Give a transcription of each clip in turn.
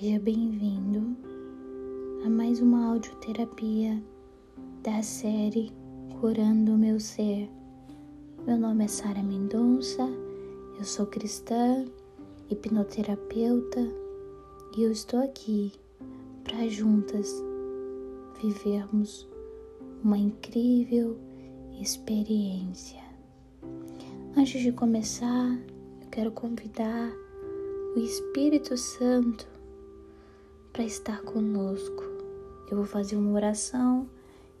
Seja bem-vindo a mais uma audioterapia da série Curando o Meu Ser. Meu nome é Sara Mendonça, eu sou cristã, hipnoterapeuta e eu estou aqui para juntas vivermos uma incrível experiência. Antes de começar, eu quero convidar o Espírito Santo para estar conosco. Eu vou fazer uma oração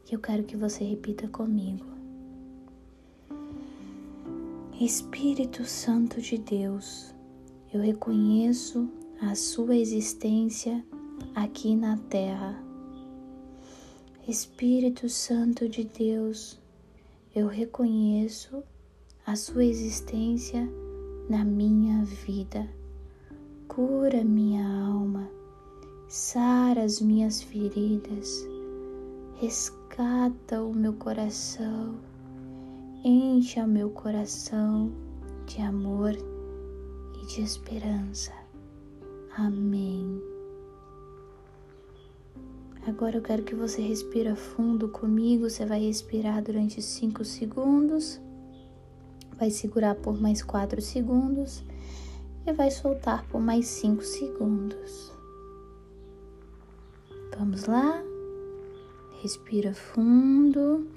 que eu quero que você repita comigo. Espírito Santo de Deus, eu reconheço a sua existência aqui na terra. Espírito Santo de Deus, eu reconheço a sua existência na minha vida. Cura minha alma sara as minhas feridas, rescata o meu coração, enche o meu coração de amor e de esperança. Amém. Agora eu quero que você respira fundo comigo. Você vai respirar durante 5 segundos, vai segurar por mais 4 segundos e vai soltar por mais 5 segundos. Vamos lá? Respira fundo.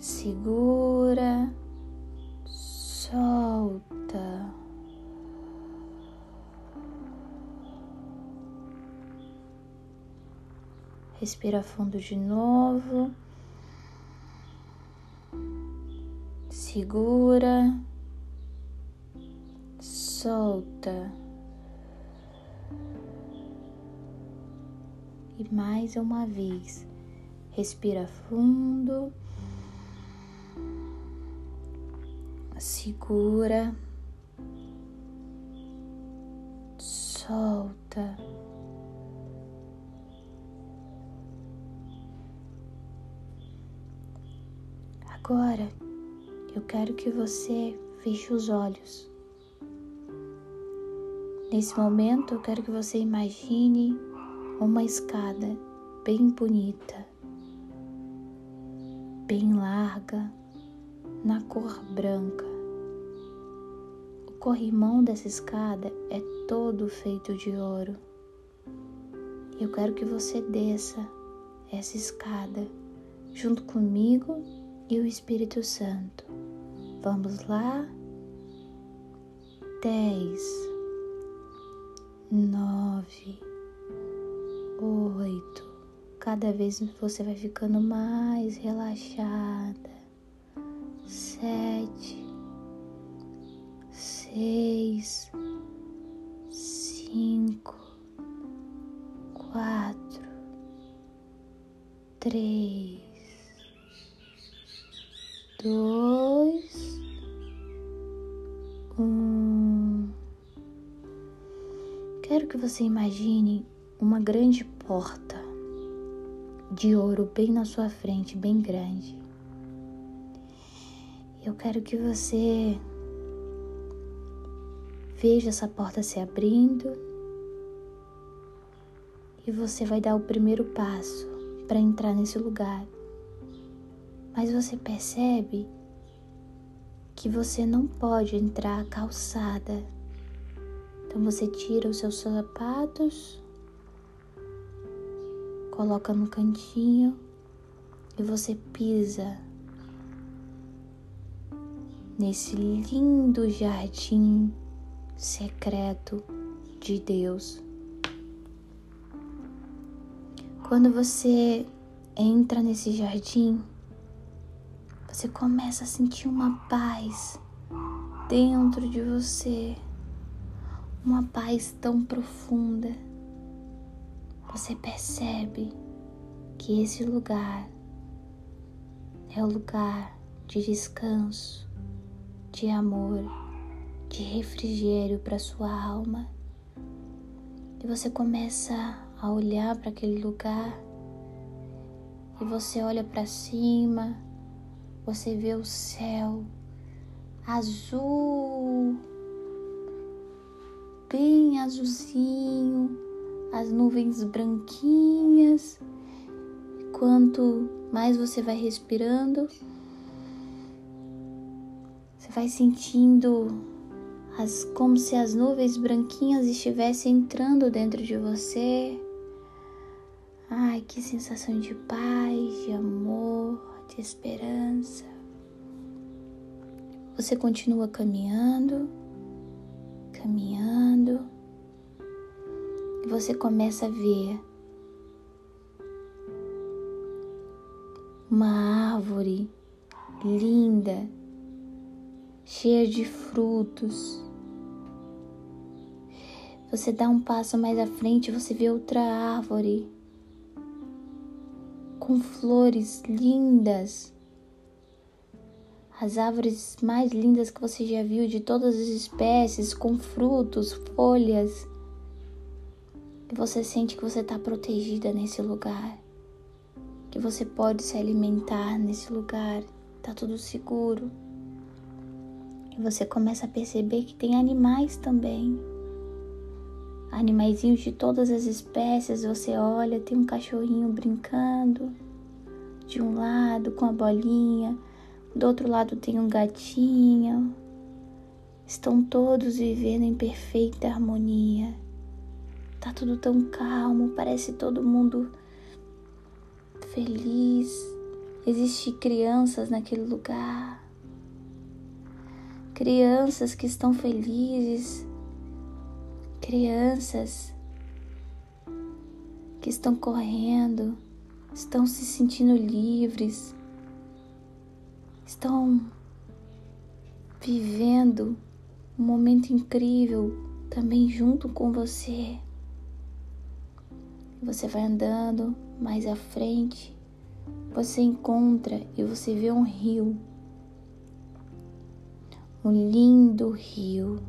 Segura, solta. Respira fundo de novo. Segura, solta. E mais uma vez, respira fundo, segura, solta. Agora eu quero que você feche os olhos. Nesse momento, eu quero que você imagine uma escada bem bonita, bem larga, na cor branca. O corrimão dessa escada é todo feito de ouro. Eu quero que você desça essa escada junto comigo e o Espírito Santo. Vamos lá? Dez, nove oito. Cada vez você vai ficando mais relaxada. Sete, seis, cinco, quatro, três, dois, um. Quero que você imagine uma grande porta de ouro bem na sua frente, bem grande. Eu quero que você veja essa porta se abrindo e você vai dar o primeiro passo para entrar nesse lugar. Mas você percebe que você não pode entrar calçada. Então você tira os seus sapatos coloca no cantinho e você pisa nesse lindo jardim secreto de Deus. Quando você entra nesse jardim, você começa a sentir uma paz dentro de você, uma paz tão profunda você percebe que esse lugar é o lugar de descanso, de amor, de refrigério para sua alma. E você começa a olhar para aquele lugar e você olha para cima, você vê o céu azul bem azulzinho, as nuvens branquinhas. Quanto mais você vai respirando, você vai sentindo as, como se as nuvens branquinhas estivessem entrando dentro de você. Ai, que sensação de paz, de amor, de esperança. Você continua caminhando, caminhando, e você começa a ver uma árvore linda, cheia de frutos. Você dá um passo mais à frente, você vê outra árvore com flores lindas as árvores mais lindas que você já viu, de todas as espécies, com frutos, folhas. E você sente que você está protegida nesse lugar, que você pode se alimentar nesse lugar, está tudo seguro. E você começa a perceber que tem animais também. Animaizinhos de todas as espécies, você olha, tem um cachorrinho brincando de um lado com a bolinha, do outro lado tem um gatinho. Estão todos vivendo em perfeita harmonia. Tá tudo tão calmo, parece todo mundo feliz. Existem crianças naquele lugar. Crianças que estão felizes. Crianças que estão correndo, estão se sentindo livres estão vivendo um momento incrível também junto com você. Você vai andando mais à frente, você encontra e você vê um rio. Um lindo rio.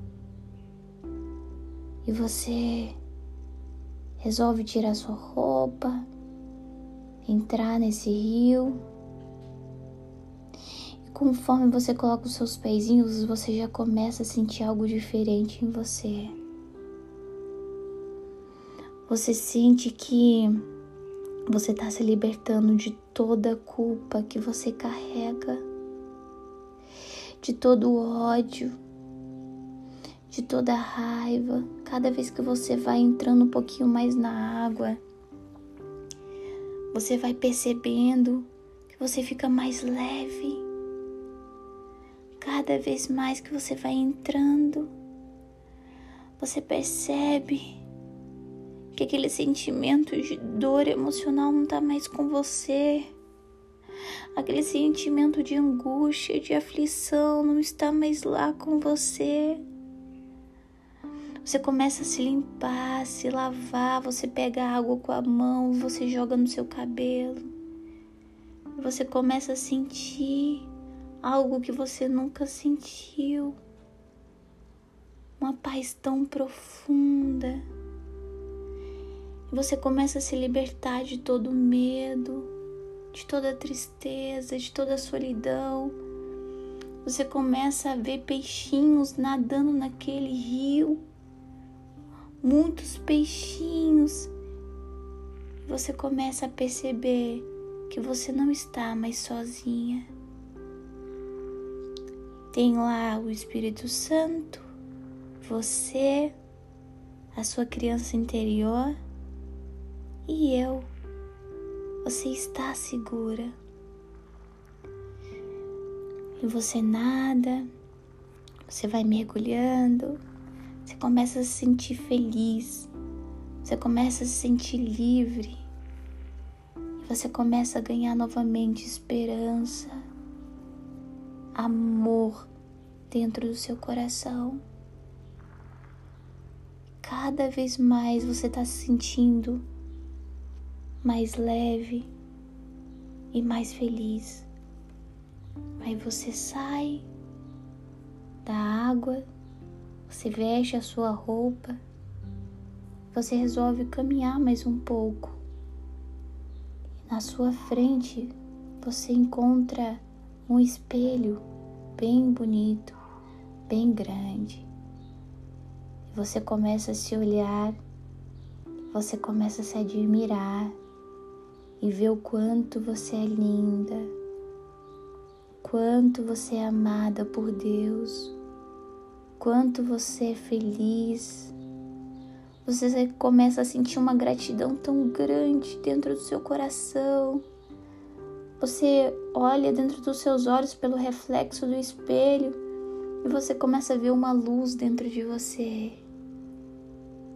E você resolve tirar sua roupa, entrar nesse rio Conforme você coloca os seus pezinhos, você já começa a sentir algo diferente em você. Você sente que você está se libertando de toda a culpa que você carrega, de todo o ódio, de toda raiva. Cada vez que você vai entrando um pouquinho mais na água, você vai percebendo que você fica mais leve cada vez mais que você vai entrando, você percebe que aquele sentimento de dor emocional não está mais com você. Aquele sentimento de angústia, de aflição não está mais lá com você. Você começa a se limpar, se lavar, você pega água com a mão, você joga no seu cabelo. Você começa a sentir algo que você nunca sentiu, uma paz tão profunda. Você começa a se libertar de todo medo, de toda tristeza, de toda solidão. Você começa a ver peixinhos nadando naquele rio, muitos peixinhos. Você começa a perceber que você não está mais sozinha tem lá o Espírito Santo, você, a sua criança interior e eu. Você está segura. E você nada, você vai mergulhando, você começa a se sentir feliz, você começa a se sentir livre, e você começa a ganhar novamente esperança amor dentro do seu coração. Cada vez mais você está se sentindo mais leve e mais feliz. Aí você sai da água, você veste a sua roupa, você resolve caminhar mais um pouco. E na sua frente você encontra um espelho bem bonito, bem grande. Você começa a se olhar, você começa a se admirar e ver o quanto você é linda, quanto você é amada por Deus, quanto você é feliz. Você começa a sentir uma gratidão tão grande dentro do seu coração. Você olha dentro dos seus olhos pelo reflexo do espelho e você começa a ver uma luz dentro de você.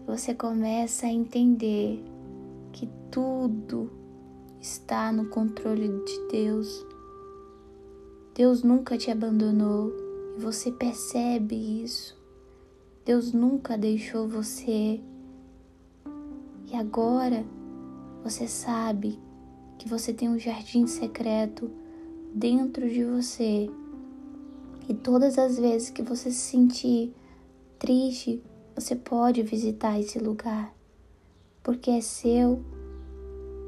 Você começa a entender que tudo está no controle de Deus. Deus nunca te abandonou e você percebe isso. Deus nunca deixou você. E agora você sabe que você tem um jardim secreto dentro de você. E todas as vezes que você se sentir triste, você pode visitar esse lugar, porque é seu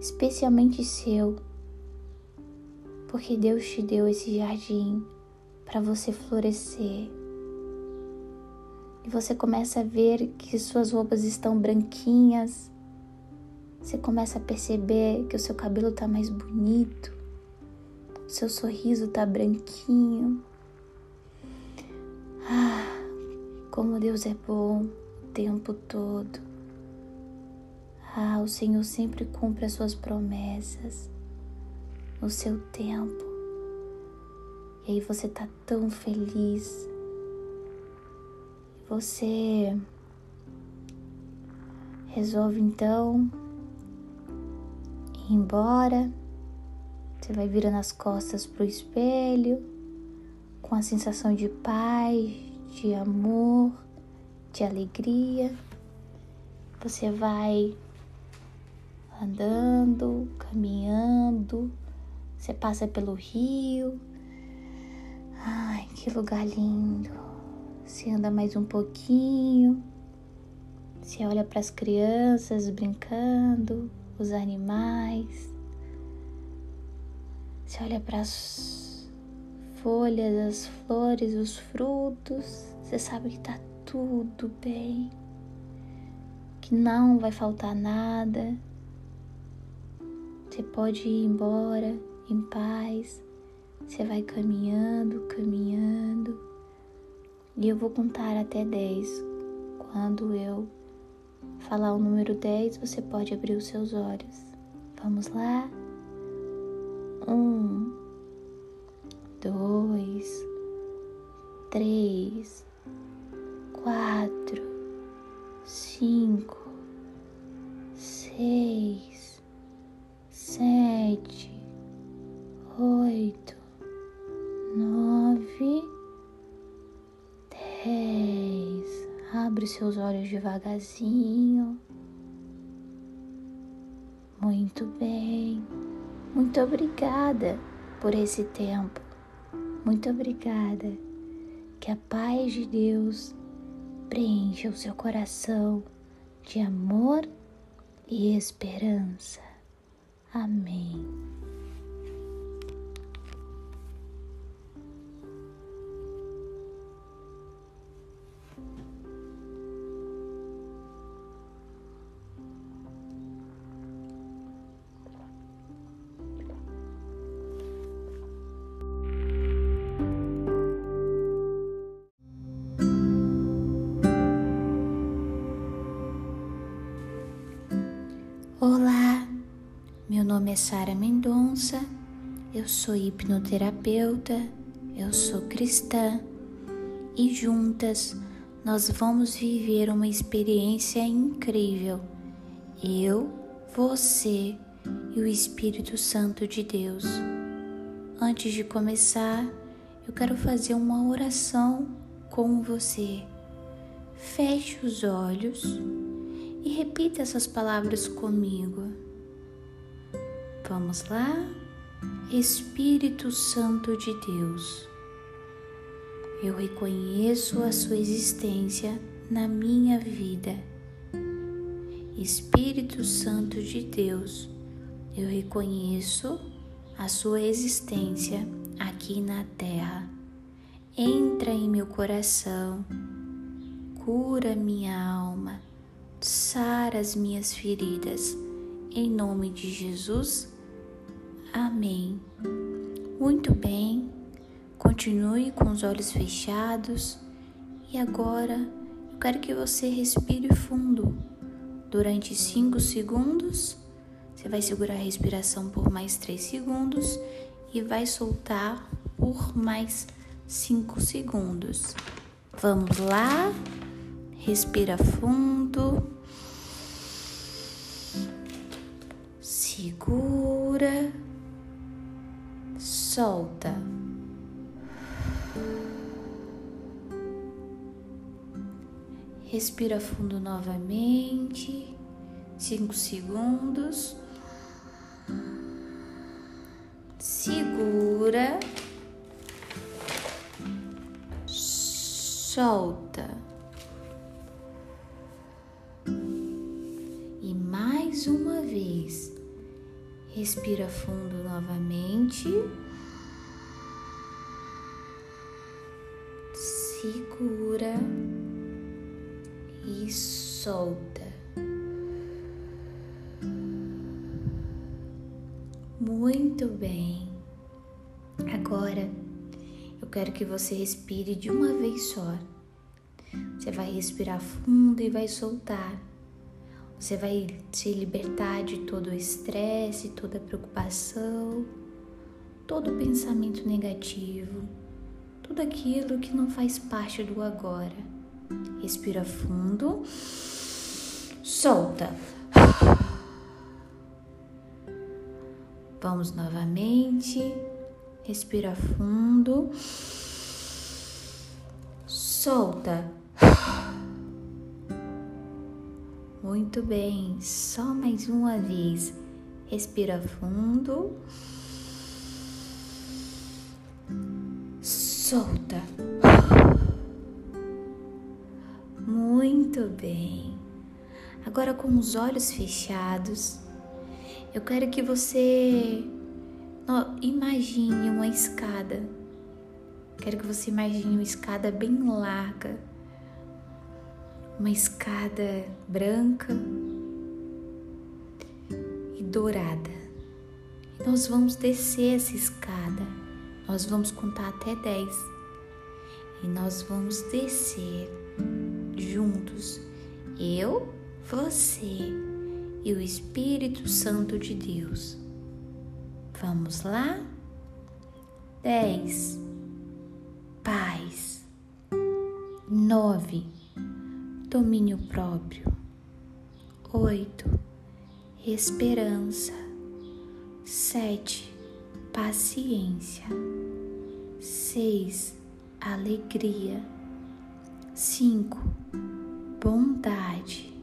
especialmente seu, porque Deus te deu esse jardim para você florescer. E você começa a ver que suas roupas estão branquinhas. Você começa a perceber que o seu cabelo está mais bonito. Seu sorriso está branquinho. Ah, como Deus é bom o tempo todo. Ah, o Senhor sempre cumpre as suas promessas no seu tempo. E aí você tá tão feliz. Você resolve então ir embora. Você vai virando as costas pro espelho com a sensação de paz, de amor, de alegria. Você vai andando, caminhando, você passa pelo rio. Ai, que lugar lindo. Você anda mais um pouquinho. Você olha para as crianças brincando, os animais. Você olha para as folhas, as flores, os frutos. Você sabe que tá tudo bem, que não vai faltar nada, você pode ir embora em paz. Você vai caminhando, caminhando. E eu vou contar até 10. Quando eu falar o número 10, você pode abrir os seus olhos. Vamos lá? Um, dois, três, quatro, cinco, seis sete, oito, nove, dez. Abre seus olhos devagarzinho. Muito bem. Muito obrigada por esse tempo. Muito obrigada. Que a paz de Deus preencha o seu coração de amor e esperança. Amém. Sara Mendonça, eu sou hipnoterapeuta, eu sou cristã e juntas nós vamos viver uma experiência incrível. Eu, você e o Espírito Santo de Deus. Antes de começar, eu quero fazer uma oração com você. Feche os olhos e repita essas palavras comigo. Vamos lá? Espírito Santo de Deus, eu reconheço a sua existência na minha vida. Espírito Santo de Deus, eu reconheço a sua existência aqui na terra. Entra em meu coração, cura minha alma, sara as minhas feridas. Em nome de Jesus. Amém. Muito bem, continue com os olhos fechados e agora eu quero que você respire fundo durante 5 segundos. Você vai segurar a respiração por mais 3 segundos e vai soltar por mais 5 segundos. Vamos lá? Respira fundo. Segura. Solta. Respira fundo novamente, cinco segundos. Segura, solta. E mais uma vez, respira fundo novamente. Segura e solta. Muito bem. Agora eu quero que você respire de uma vez só. Você vai respirar fundo e vai soltar. Você vai se libertar de todo o estresse, toda a preocupação, todo o pensamento negativo, tudo aquilo que não faz parte do agora. Respira fundo. Solta. Vamos novamente. Respira fundo. Solta. Muito bem. Só mais uma vez. Respira fundo. Solta. Muito bem. Agora, com os olhos fechados, eu quero que você imagine uma escada. Quero que você imagine uma escada bem larga, uma escada branca e dourada. E nós vamos descer essa escada. Nós vamos contar até 10 e nós vamos descer juntos, eu, você e o Espírito Santo de Deus. Vamos lá? Dez, paz. Nove, domínio próprio. Oito, esperança. Sete, paciência. Seis, alegria. Cinco, bondade.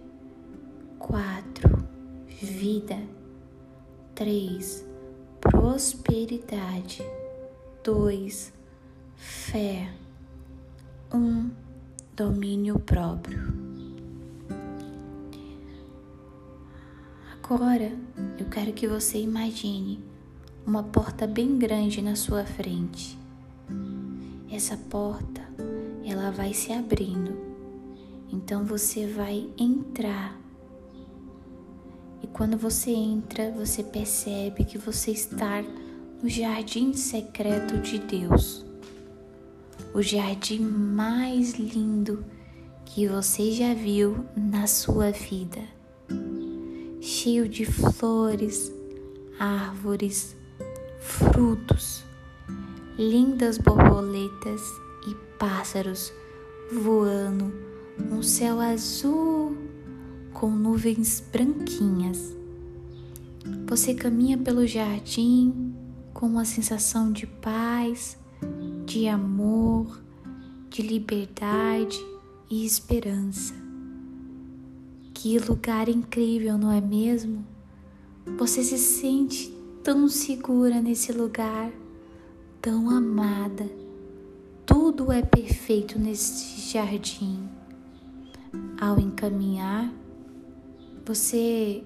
Quatro, vida. Três, prosperidade. Dois, fé. Um, domínio próprio. Agora eu quero que você imagine uma porta bem grande na sua frente. Essa porta, ela vai se abrindo então você vai entrar. E quando você entra, você percebe que você está no jardim secreto de Deus. O jardim mais lindo que você já viu na sua vida. Cheio de flores, árvores, frutos, lindas borboletas e pássaros voando um céu azul com nuvens branquinhas. Você caminha pelo jardim com uma sensação de paz, de amor, de liberdade e esperança. Que lugar incrível, não é mesmo? Você se sente tão segura nesse lugar, tão amada. Tudo é perfeito nesse jardim ao encaminhar, você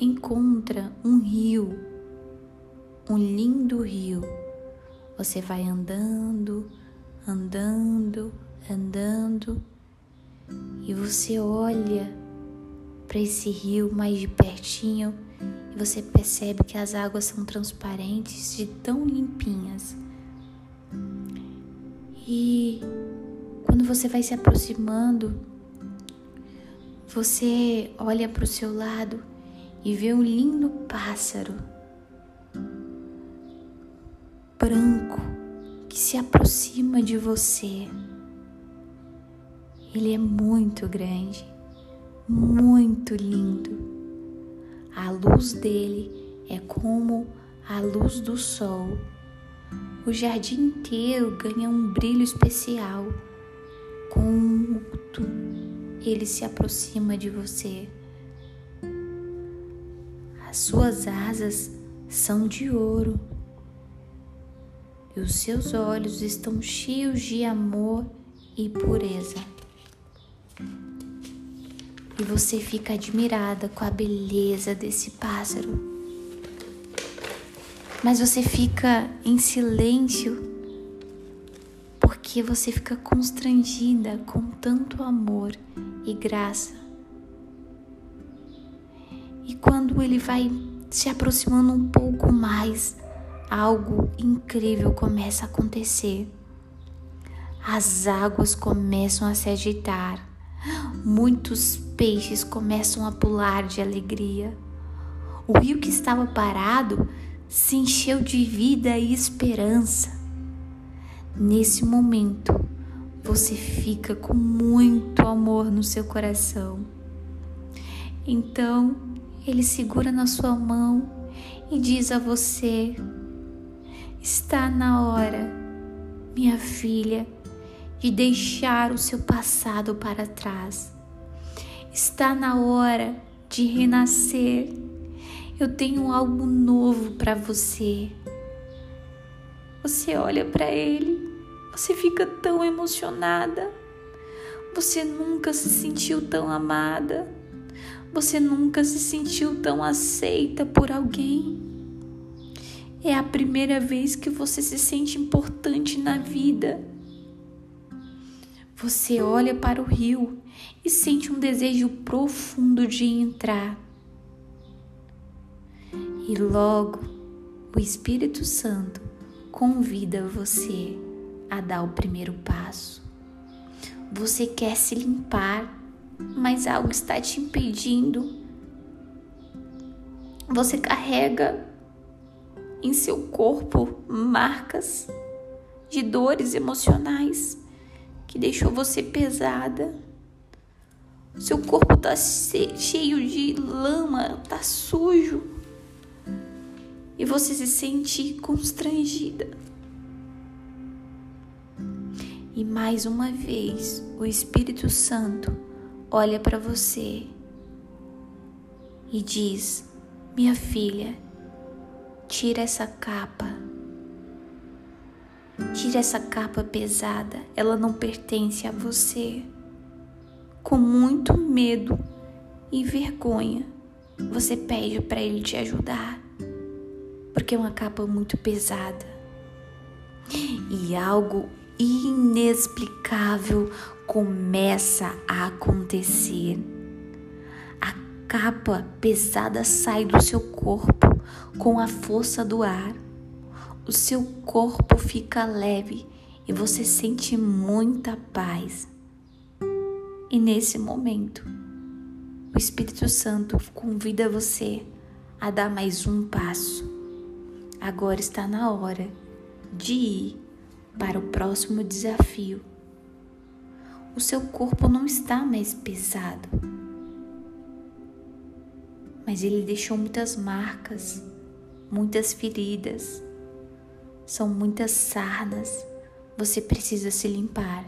encontra um rio, um lindo rio. Você vai andando, andando, andando e você olha para esse rio mais de pertinho e você percebe que as águas são transparentes, de tão limpinhas. E quando você vai se aproximando, você olha para o seu lado e vê um lindo pássaro branco que se aproxima de você. Ele é muito grande, muito lindo. A luz dele é como a luz do sol. O jardim inteiro ganha um brilho especial. Com ele se aproxima de você. As suas asas são de ouro e os seus olhos estão cheios de amor e pureza. E você fica admirada com a beleza desse pássaro. Mas você fica em silêncio porque você fica constrangida com tanto amor e graça. E quando ele vai se aproximando um pouco mais, algo incrível começa a acontecer. As águas começam a se agitar, muitos peixes começam a pular de alegria. O rio que estava parado se encheu de vida e esperança. Nesse momento, você fica com muito amor no seu coração. Então, ele segura na sua mão e diz a você Está na hora, minha filha, de deixar o seu passado para trás. Está na hora de renascer. Eu tenho algo novo para você. Você olha para ele, você fica tão emocionada. Você nunca se sentiu tão amada. Você nunca se sentiu tão aceita por alguém. É a primeira vez que você se sente importante na vida. Você olha para o rio e sente um desejo profundo de entrar. E logo o Espírito Santo convida você a dar o primeiro passo. Você quer se limpar, mas algo está te impedindo. Você carrega em seu corpo marcas de dores emocionais que deixou você pesada. Seu corpo tá cheio de lama, tá sujo. E você se sente constrangida. E mais uma vez, o Espírito Santo olha para você e diz: Minha filha, Tira essa capa. Tira essa capa pesada, ela não pertence a você. Com muito medo e vergonha, você pede para ele te ajudar, porque é uma capa muito pesada. E algo inexplicável começa a acontecer. A capa pesada sai do seu corpo com a força do ar. O seu corpo fica leve e você sente muita paz. E nesse momento, o Espírito Santo convida você a dar mais um passo. Agora está na hora de ir para o próximo desafio. O seu corpo não está mais pesado, mas ele deixou muitas marcas muitas feridas, são muitas sardas. Você precisa se limpar.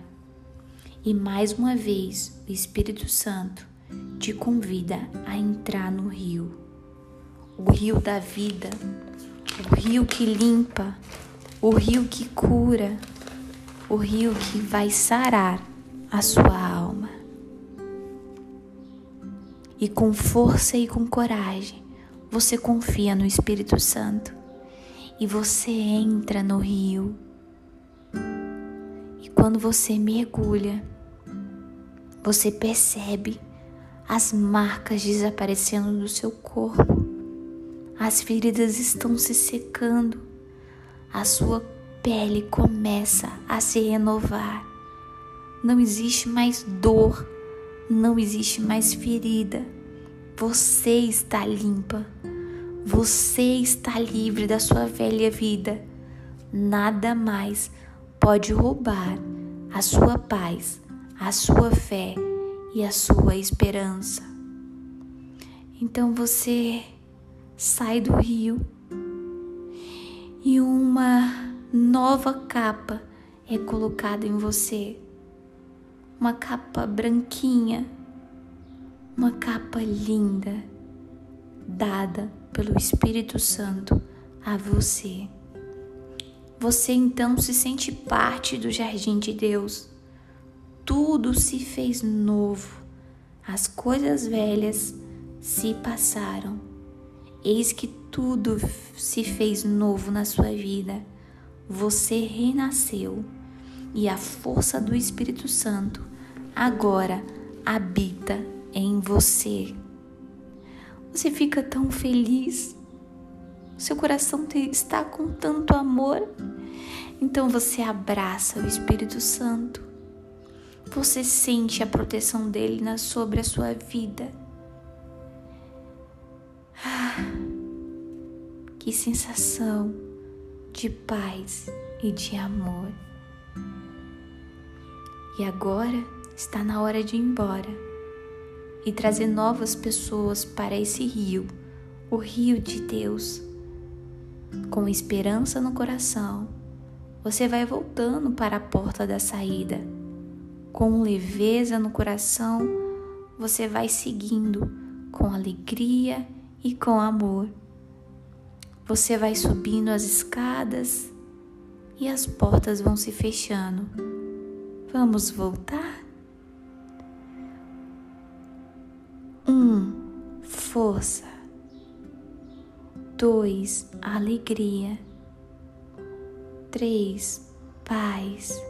E mais uma vez, o Espírito Santo te convida a entrar no rio. O rio da vida, o rio que limpa, o rio que cura, o rio que vai sarar a sua alma. E com força e com coragem, você confia no Espírito Santo e você entra no rio. E quando você mergulha, você percebe as marcas desaparecendo do seu corpo, as feridas estão se secando, a sua pele começa a se renovar. Não existe mais dor, não existe mais ferida. Você está limpa. Você está livre da sua velha vida. Nada mais pode roubar a sua paz, a sua fé e a sua esperança. Então você sai do rio e uma nova capa é colocada em você. Uma capa branquinha, uma capa linda, dada pelo Espírito Santo a você. Você então se sente parte do jardim de Deus. Tudo se fez novo. As coisas velhas se passaram. Eis que tudo se fez novo na sua vida. Você renasceu e a força do Espírito Santo agora habita em você. Você fica tão feliz, seu coração está com tanto amor. Então você abraça o Espírito Santo. Você sente a proteção dele sobre a sua vida. Ah, que sensação de paz e de amor. E agora está na hora de ir embora e trazer novas pessoas para esse rio, o rio de Deus. Com esperança no coração, você vai voltando para a porta da saída. Com leveza no coração, você vai seguindo com alegria e com amor. Você vai subindo as escadas e as portas vão se fechando. Vamos voltar? Força. Dois, alegria. Três, paz.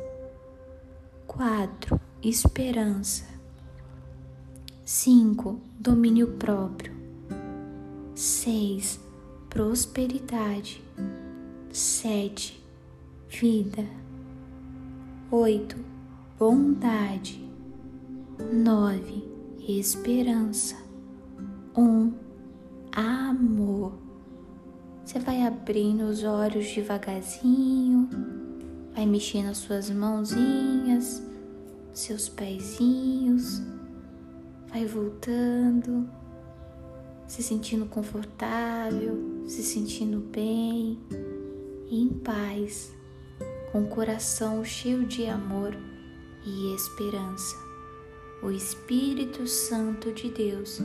Quatro, esperança. Cinco, domínio próprio. Seis, prosperidade. Sete, vida. Oito, bondade. Nove, esperança, um amor. Você vai abrindo os olhos devagarzinho, vai mexendo as suas mãozinhas, seus pezinhos, vai voltando, se sentindo confortável, se sentindo bem, em paz, com o coração cheio de amor e esperança o Espírito Santo de Deus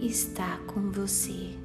está com você.